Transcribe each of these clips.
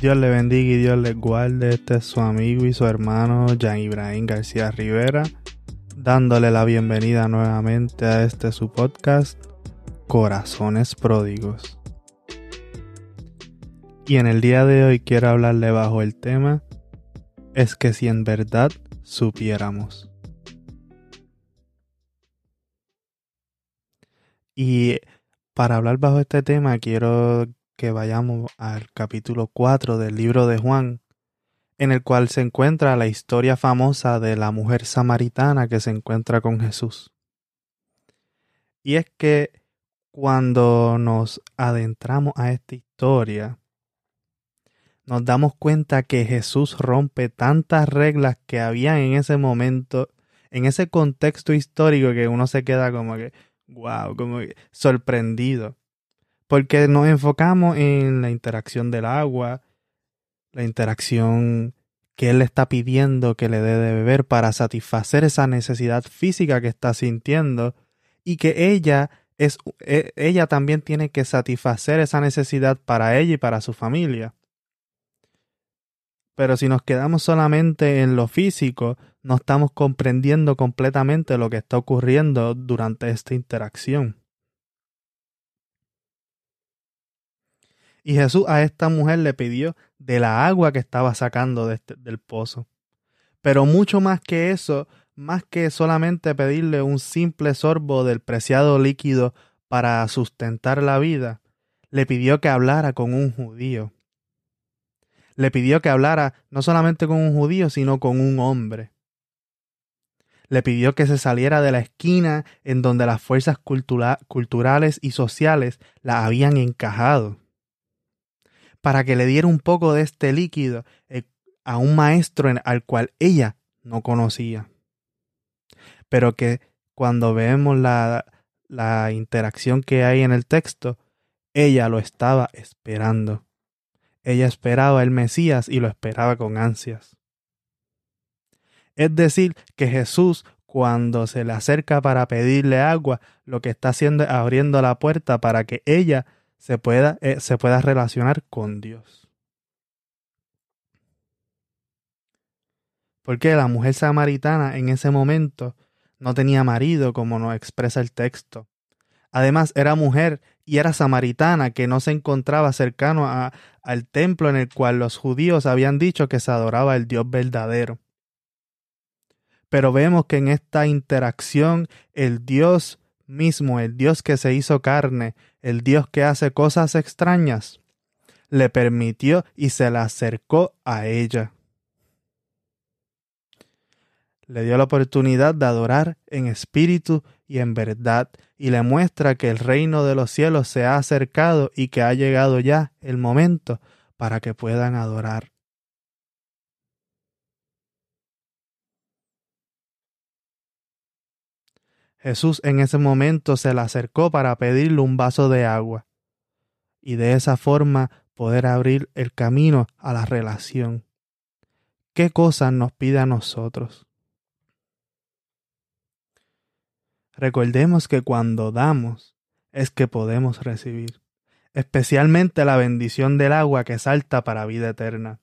Dios le bendiga y Dios le guarde. Este es su amigo y su hermano Jan Ibrahim García Rivera, dándole la bienvenida nuevamente a este su podcast, Corazones Pródigos. Y en el día de hoy quiero hablarle bajo el tema Es que si en verdad supiéramos. Y para hablar bajo este tema quiero que vayamos al capítulo 4 del libro de Juan, en el cual se encuentra la historia famosa de la mujer samaritana que se encuentra con Jesús. Y es que cuando nos adentramos a esta historia, nos damos cuenta que Jesús rompe tantas reglas que había en ese momento, en ese contexto histórico que uno se queda como que, wow, como sorprendido porque nos enfocamos en la interacción del agua, la interacción que él está pidiendo que le dé de beber para satisfacer esa necesidad física que está sintiendo y que ella es e, ella también tiene que satisfacer esa necesidad para ella y para su familia. Pero si nos quedamos solamente en lo físico, no estamos comprendiendo completamente lo que está ocurriendo durante esta interacción. Y Jesús a esta mujer le pidió de la agua que estaba sacando este, del pozo. Pero mucho más que eso, más que solamente pedirle un simple sorbo del preciado líquido para sustentar la vida, le pidió que hablara con un judío. Le pidió que hablara no solamente con un judío, sino con un hombre. Le pidió que se saliera de la esquina en donde las fuerzas culturales y sociales la habían encajado para que le diera un poco de este líquido eh, a un maestro al cual ella no conocía. Pero que cuando vemos la, la interacción que hay en el texto, ella lo estaba esperando. Ella esperaba el Mesías y lo esperaba con ansias. Es decir, que Jesús, cuando se le acerca para pedirle agua, lo que está haciendo es abriendo la puerta para que ella se pueda, eh, se pueda relacionar con Dios. Porque la mujer samaritana en ese momento no tenía marido, como nos expresa el texto. Además, era mujer y era samaritana que no se encontraba cercano a, al templo en el cual los judíos habían dicho que se adoraba el Dios verdadero. Pero vemos que en esta interacción el Dios mismo, el Dios que se hizo carne, el Dios que hace cosas extrañas, le permitió y se la acercó a ella. Le dio la oportunidad de adorar en espíritu y en verdad, y le muestra que el reino de los cielos se ha acercado y que ha llegado ya el momento para que puedan adorar. Jesús en ese momento se le acercó para pedirle un vaso de agua y de esa forma poder abrir el camino a la relación. ¿Qué cosas nos pide a nosotros? Recordemos que cuando damos es que podemos recibir, especialmente la bendición del agua que salta para vida eterna.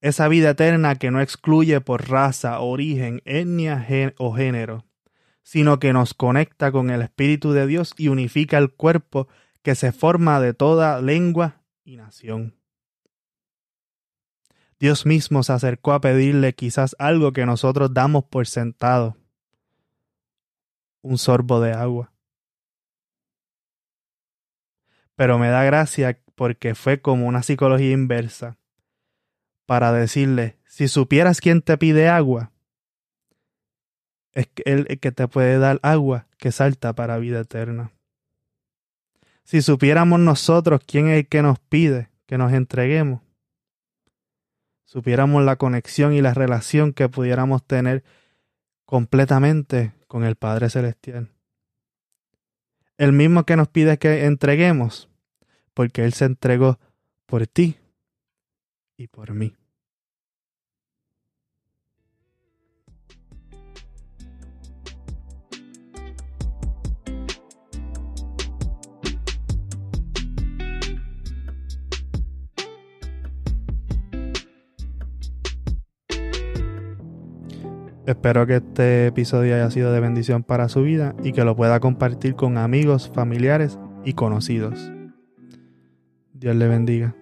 Esa vida eterna que no excluye por raza, origen, etnia o género sino que nos conecta con el Espíritu de Dios y unifica el cuerpo que se forma de toda lengua y nación. Dios mismo se acercó a pedirle quizás algo que nosotros damos por sentado, un sorbo de agua. Pero me da gracia porque fue como una psicología inversa, para decirle, si supieras quién te pide agua, es el que te puede dar agua que salta para vida eterna. Si supiéramos nosotros quién es el que nos pide que nos entreguemos, supiéramos la conexión y la relación que pudiéramos tener completamente con el Padre Celestial. El mismo que nos pide que entreguemos, porque Él se entregó por ti y por mí. Espero que este episodio haya sido de bendición para su vida y que lo pueda compartir con amigos, familiares y conocidos. Dios le bendiga.